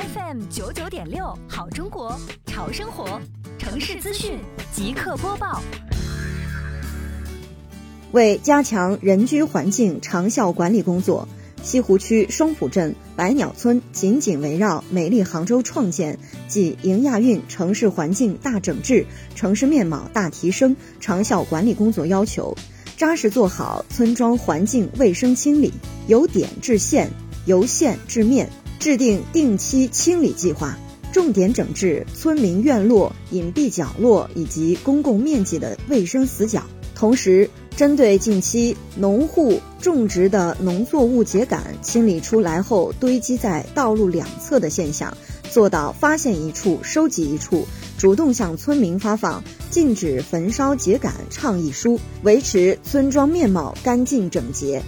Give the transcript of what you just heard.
FM 九九点六，好中国，潮生活，城市资讯即刻播报。为加强人居环境长效管理工作，西湖区双浦镇百鸟村紧紧围绕“美丽杭州”创建暨迎亚运城市环境大整治、城市面貌大提升长效管理工作要求，扎实做好村庄环境卫生清理，由点至线，由线至面，制定定期清理计划，重点整治村民院落、隐蔽角落以及公共面积的卫生死角，同时。针对近期农户种植的农作物秸秆清理出来后堆积在道路两侧的现象，做到发现一处收集一处，主动向村民发放禁止焚烧秸秆倡议书，维持村庄面貌干净整洁。